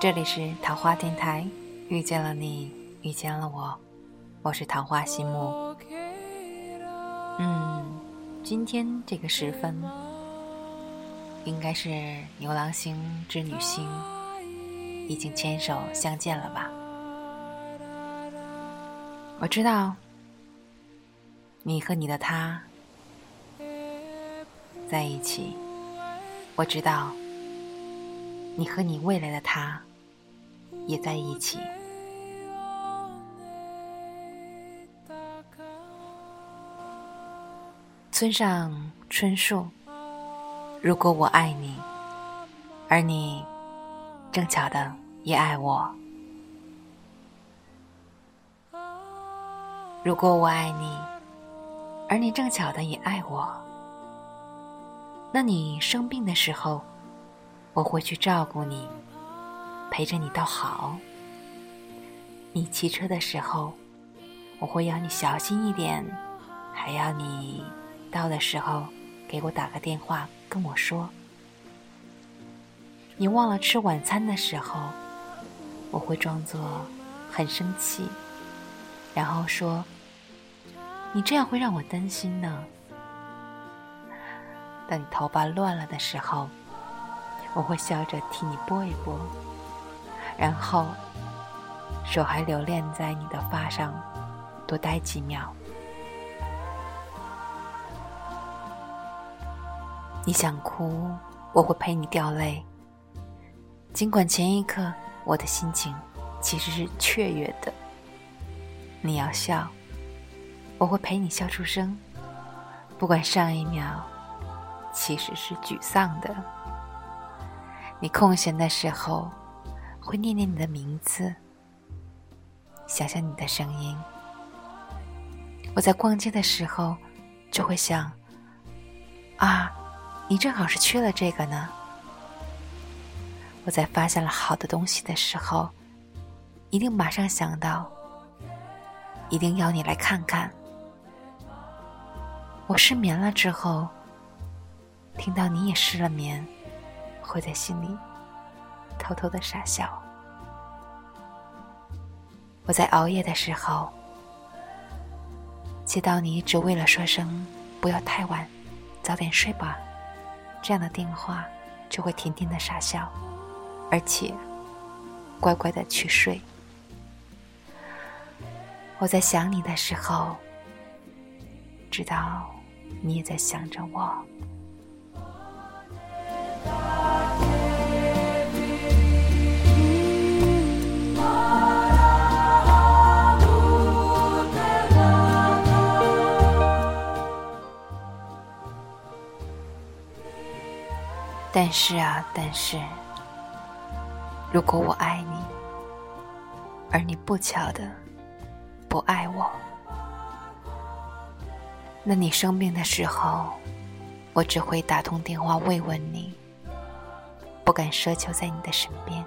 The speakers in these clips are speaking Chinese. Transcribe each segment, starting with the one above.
这里是桃花电台，遇见了你，遇见了我，我是桃花心木。嗯，今天这个时分，应该是牛郎星织女星已经牵手相见了吧？我知道，你和你的他在一起，我知道，你和你未来的他。也在一起。村上春树，如果我爱你，而你正巧的也爱我；如果我爱你，而你正巧的也爱我，那你生病的时候，我会去照顾你。陪着你倒好。你骑车的时候，我会要你小心一点，还要你到的时候给我打个电话跟我说。你忘了吃晚餐的时候，我会装作很生气，然后说：“你这样会让我担心呢。”等你头发乱了的时候，我会笑着替你拨一拨。然后，手还留恋在你的发上，多待几秒。你想哭，我会陪你掉泪。尽管前一刻我的心情其实是雀跃的。你要笑，我会陪你笑出声。不管上一秒其实是沮丧的。你空闲的时候。会念念你的名字，想想你的声音。我在逛街的时候，就会想：啊，你正好是缺了这个呢。我在发现了好的东西的时候，一定马上想到，一定要你来看看。我失眠了之后，听到你也失了眠，会在心里。偷偷的傻笑。我在熬夜的时候，接到你只为了说声“不要太晚，早点睡吧”这样的电话，就会甜甜的傻笑，而且乖乖的去睡。我在想你的时候，知道你也在想着我。但是啊，但是，如果我爱你，而你不巧的不爱我，那你生病的时候，我只会打通电话慰问你，不敢奢求在你的身边。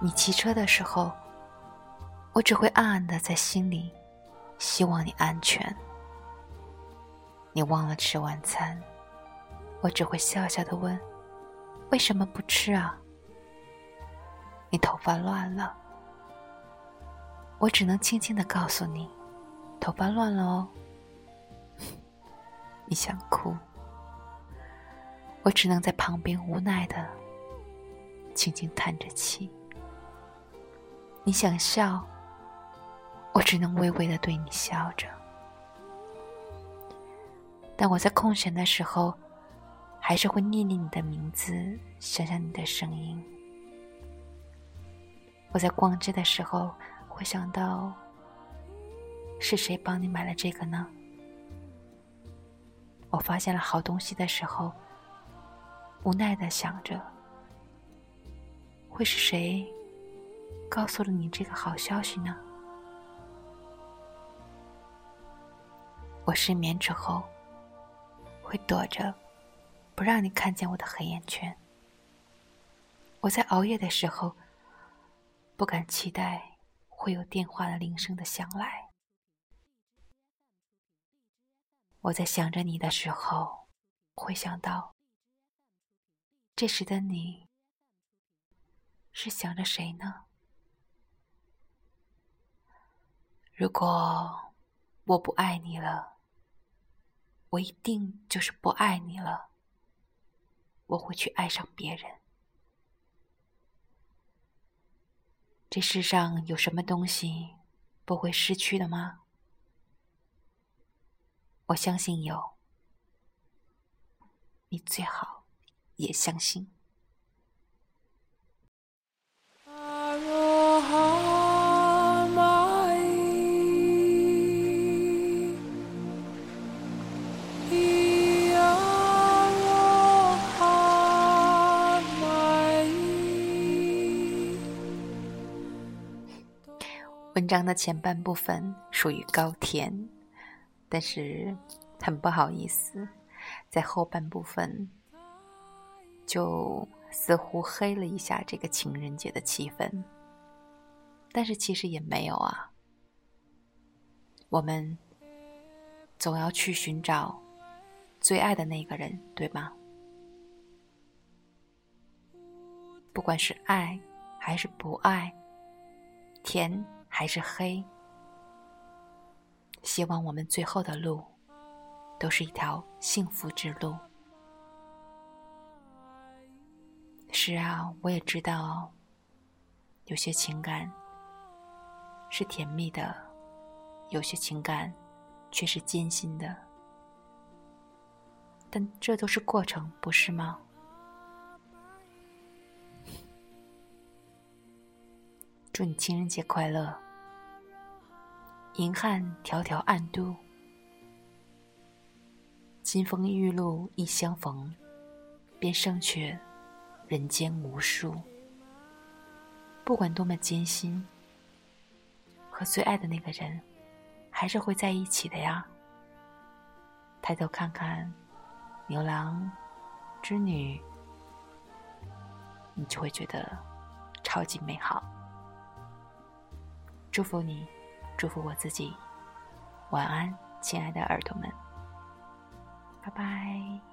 你骑车的时候，我只会暗暗的在心里希望你安全。你忘了吃晚餐。我只会笑笑的问：“为什么不吃啊？”你头发乱了，我只能轻轻的告诉你：“头发乱了哦。”你想哭，我只能在旁边无奈的轻轻叹着气。你想笑，我只能微微的对你笑着。但我在空闲的时候。还是会念念你的名字，想想你的声音。我在逛街的时候会想到，是谁帮你买了这个呢？我发现了好东西的时候，无奈的想着，会是谁告诉了你这个好消息呢？我失眠之后会躲着。不让你看见我的黑眼圈。我在熬夜的时候，不敢期待会有电话的铃声的响来。我在想着你的时候，会想到这时的你是想着谁呢？如果我不爱你了，我一定就是不爱你了。我会去爱上别人。这世上有什么东西不会失去的吗？我相信有，你最好也相信。章的前半部分属于高甜，但是很不好意思，在后半部分就似乎黑了一下这个情人节的气氛。但是其实也没有啊，我们总要去寻找最爱的那个人，对吗？不管是爱还是不爱，甜。还是黑。希望我们最后的路，都是一条幸福之路。是啊，我也知道，有些情感是甜蜜的，有些情感却是艰辛的。但这都是过程，不是吗？祝你情人节快乐！银汉迢迢暗度，金风玉露一相逢，便胜却人间无数。不管多么艰辛，和最爱的那个人，还是会在一起的呀。抬头看看牛郎织女，你就会觉得超级美好。祝福你，祝福我自己。晚安，亲爱的耳朵们，拜拜。